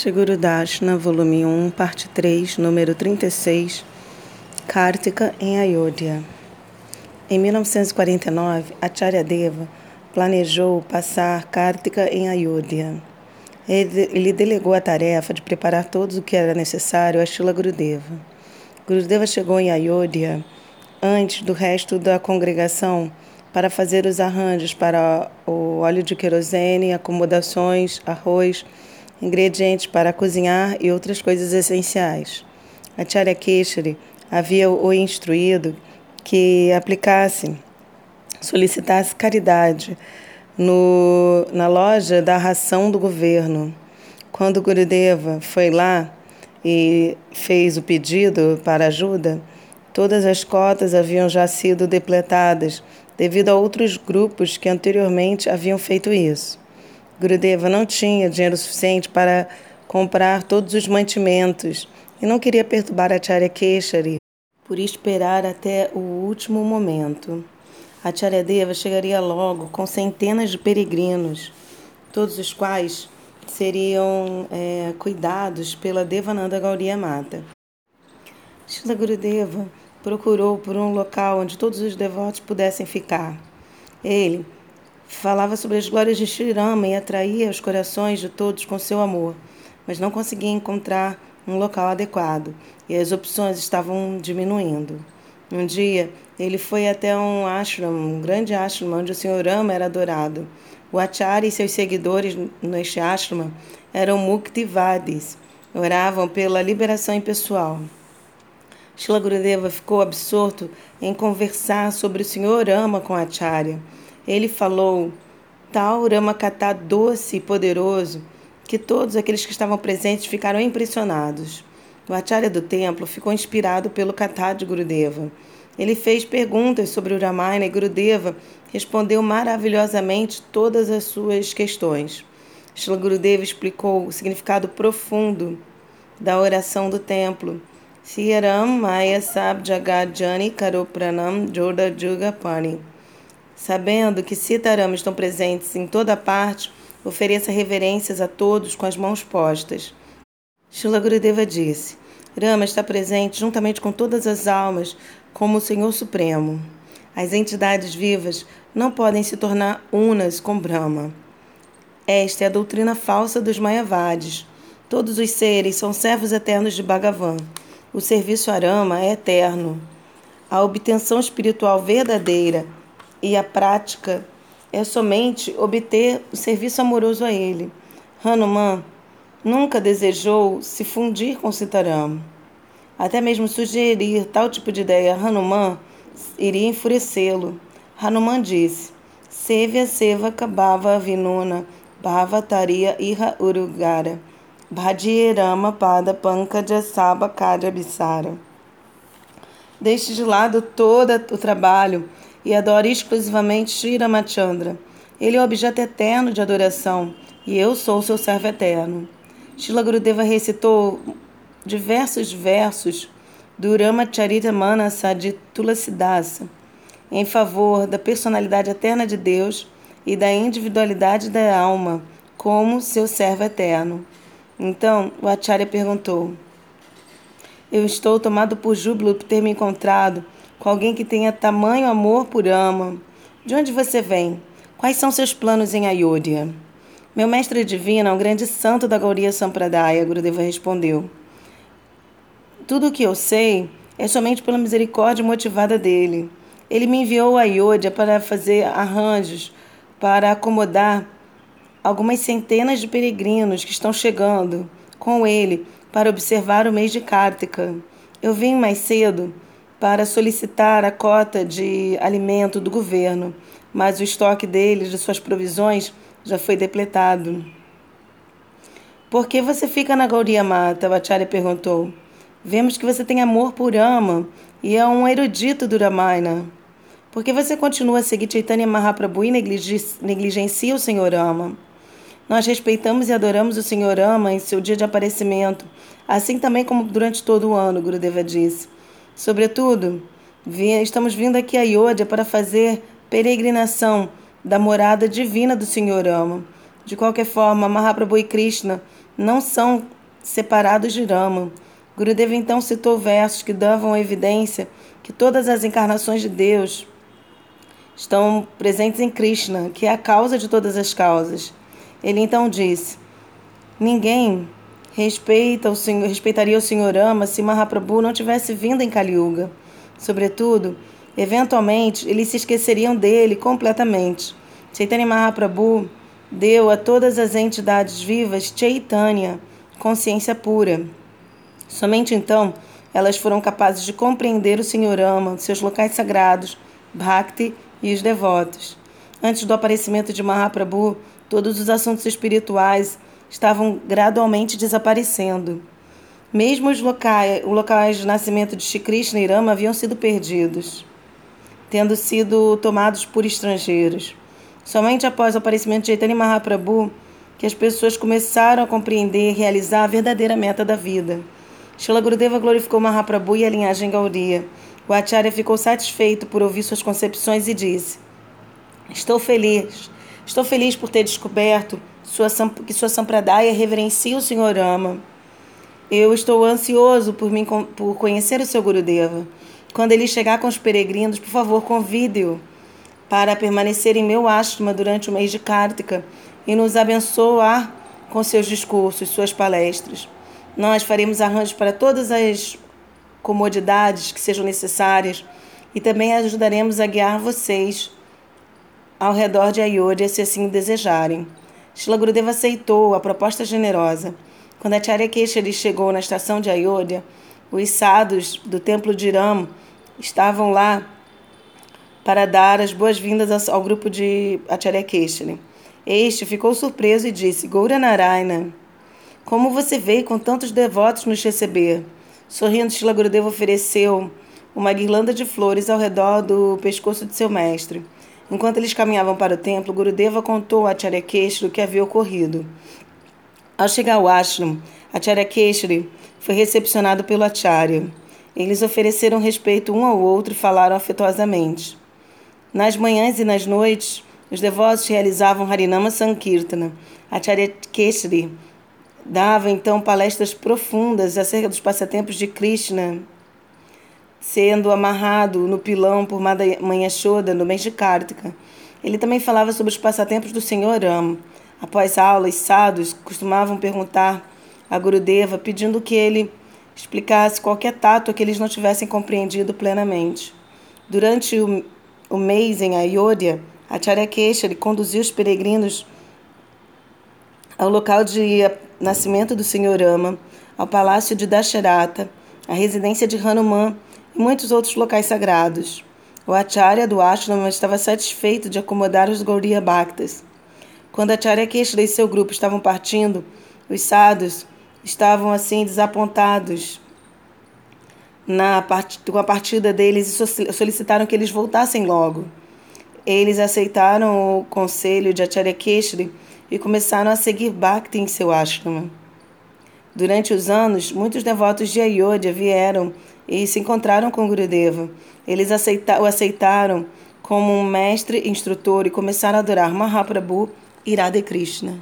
Shiguru Dashna, volume 1, parte 3, número 36, Kartika em Ayodhya. Em 1949, Acharya Deva planejou passar Kartika em Ayodhya. Ele, ele delegou a tarefa de preparar tudo o que era necessário a Shila Gurudeva. Gurudeva chegou em Ayodhya antes do resto da congregação para fazer os arranjos para o óleo de querosene, acomodações, arroz, ingredientes para cozinhar e outras coisas essenciais. Acharya Keshari havia o instruído que aplicasse, solicitasse caridade no, na loja da ração do governo. Quando Gurudeva foi lá e fez o pedido para ajuda, todas as cotas haviam já sido depletadas devido a outros grupos que anteriormente haviam feito isso. Gurudeva não tinha dinheiro suficiente para comprar todos os mantimentos e não queria perturbar Acharya Keshari por esperar até o último momento. Acharya Deva chegaria logo com centenas de peregrinos, todos os quais seriam é, cuidados pela Devananda Gauria Mata. Shila Gurudeva procurou por um local onde todos os devotos pudessem ficar. Ele Falava sobre as glórias de Shirama e atraía os corações de todos com seu amor, mas não conseguia encontrar um local adequado e as opções estavam diminuindo. Um dia, ele foi até um ashram, um grande ashram, onde o Sr. Rama era adorado. O Acharya e seus seguidores neste ashram eram Muktivadis, oravam pela liberação impessoal. Shila Gurudeva ficou absorto em conversar sobre o Sr. Rama com Acharya ele falou tal Ramakatá doce e poderoso que todos aqueles que estavam presentes ficaram impressionados. O acharya do templo ficou inspirado pelo Katha de Gurudeva. Ele fez perguntas sobre o Ramayana e Gurudeva respondeu maravilhosamente todas as suas questões. Shila Gurudeva explicou o significado profundo da oração do templo. Siyaram Maya Sab Jagadjani Karopranam Jorda Jugapani. Sabendo que Sitaram estão presentes em toda parte, ofereça reverências a todos com as mãos postas. Shila Gurudeva disse: Rama está presente juntamente com todas as almas como o Senhor Supremo. As entidades vivas não podem se tornar unas com Brahma. Esta é a doutrina falsa dos Mayavadis. Todos os seres são servos eternos de Bhagavan. O serviço a Rama é eterno. A obtenção espiritual verdadeira e a prática é somente obter o serviço amoroso a ele. Hanuman nunca desejou se fundir com Sitaram. Até mesmo sugerir tal tipo de ideia a Hanuman iria enfurecê-lo. Hanuman disse: Sevya seva kabava vinuna bhavataria iha urugara bhadierama pada pankaja saba bisara. Deixe de lado todo o trabalho e adoro exclusivamente Sri Ramachandra. Ele é o objeto eterno de adoração e eu sou seu servo eterno. Shila Gurudeva recitou diversos versos do Ramacharita Manasa de Tulasidasa em favor da personalidade eterna de Deus e da individualidade da alma como seu servo eterno. Então o Acharya perguntou: Eu estou tomado por júbilo por ter me encontrado com alguém que tenha tamanho amor por ama. De onde você vem? Quais são seus planos em Ayodhya? Meu mestre divino é um grande santo da Gauriya Sampradaya, Gurudeva respondeu. Tudo o que eu sei é somente pela misericórdia motivada dele. Ele me enviou a Ayodhya para fazer arranjos para acomodar algumas centenas de peregrinos que estão chegando com ele para observar o mês de Kartika. Eu vim mais cedo para solicitar a cota de alimento do governo, mas o estoque deles, de suas provisões, já foi depletado. Por que você fica na Gauria Mata? Acharya perguntou. Vemos que você tem amor por Ama e é um erudito do Ramayana. Por que você continua a seguir Chaitanya Mahaprabhu e negligencia o Senhor Ama? Nós respeitamos e adoramos o Senhor Ama em seu dia de aparecimento, assim também como durante todo o ano, Gurudeva disse. Sobretudo, estamos vindo aqui a Iodia para fazer peregrinação da morada divina do Senhor Ama. De qualquer forma, Mahaprabhu e Krishna não são separados de Rama. Gurudeva então citou versos que davam evidência que todas as encarnações de Deus estão presentes em Krishna, que é a causa de todas as causas. Ele então disse: Ninguém respeita o senhor, respeitaria o Senhor Ama se Mahaprabhu não tivesse vindo em Kali Yuga. Sobretudo, eventualmente, eles se esqueceriam dele completamente. Chaitanya Mahaprabhu deu a todas as entidades vivas Chaitanya, consciência pura. Somente então elas foram capazes de compreender o Senhor Ama, seus locais sagrados, Bhakti e os devotos. Antes do aparecimento de Mahaprabhu, todos os assuntos espirituais estavam gradualmente desaparecendo. Mesmo os locais, os locais de nascimento de Shri Krishna e Rama haviam sido perdidos, tendo sido tomados por estrangeiros. Somente após o aparecimento de Chaitanya Mahaprabhu que as pessoas começaram a compreender e realizar a verdadeira meta da vida. Shila Gurudeva glorificou Mahaprabhu e a linhagem Gauria. O Acharya ficou satisfeito por ouvir suas concepções e disse: Estou feliz. Estou feliz por ter descoberto sua, que sua Sampradaya reverencia o Senhor Ama. Eu estou ansioso por, mim, por conhecer o seu Gurudeva. Quando ele chegar com os peregrinos, por favor, convide-o para permanecer em meu ashrama durante o mês de Kartika e nos abençoar com seus discursos, suas palestras. Nós faremos arranjos para todas as comodidades que sejam necessárias e também ajudaremos a guiar vocês ao redor de Ayodhya, se assim desejarem. Shila Gurudeva aceitou a proposta generosa. Quando a Charya Keshari chegou na estação de Ayodhya, os sadhus do templo de Ram estavam lá para dar as boas-vindas ao grupo de Acharya. Este ficou surpreso e disse: Goura Narayana, como você veio com tantos devotos nos receber? Sorrindo, Shila Gurudeva ofereceu uma guirlanda de flores ao redor do pescoço de seu mestre. Enquanto eles caminhavam para o templo, Gurudeva contou a Acharya Keshari o que havia ocorrido. Ao chegar ao ashram, Acharya Keshari foi recepcionado pelo Acharya. Eles ofereceram respeito um ao outro e falaram afetuosamente. Nas manhãs e nas noites, os devotos realizavam Harinama Sankirtana. Acharya Keshri dava então palestras profundas acerca dos passatempos de Krishna, sendo amarrado no pilão por Mãe Shoda no mês de Kartika. Ele também falava sobre os passatempos do Senhor Ram. Após aulas, sadhus costumavam perguntar a Gurudeva pedindo que ele explicasse qualquer tato que eles não tivessem compreendido plenamente. Durante o o mês em Ayodhya, Acharya Keshari conduziu os peregrinos ao local de nascimento do Senhor Ama, ao palácio de Dasharata, à residência de Hanuman muitos outros locais sagrados. O Acharya do Ashrama estava satisfeito de acomodar os Gauriya Bhaktas. Quando Acharya Keshari e seu grupo estavam partindo, os sadhus estavam assim desapontados na part... com a partida deles e solicitaram que eles voltassem logo. Eles aceitaram o conselho de Acharya Keshri e começaram a seguir Bhakti em seu ashrama. Durante os anos, muitos devotos de Ayodhya vieram e se encontraram com Gurudeva. Eles aceita... o aceitaram como um mestre instrutor e começaram a adorar Mahaprabhu e Radha Krishna.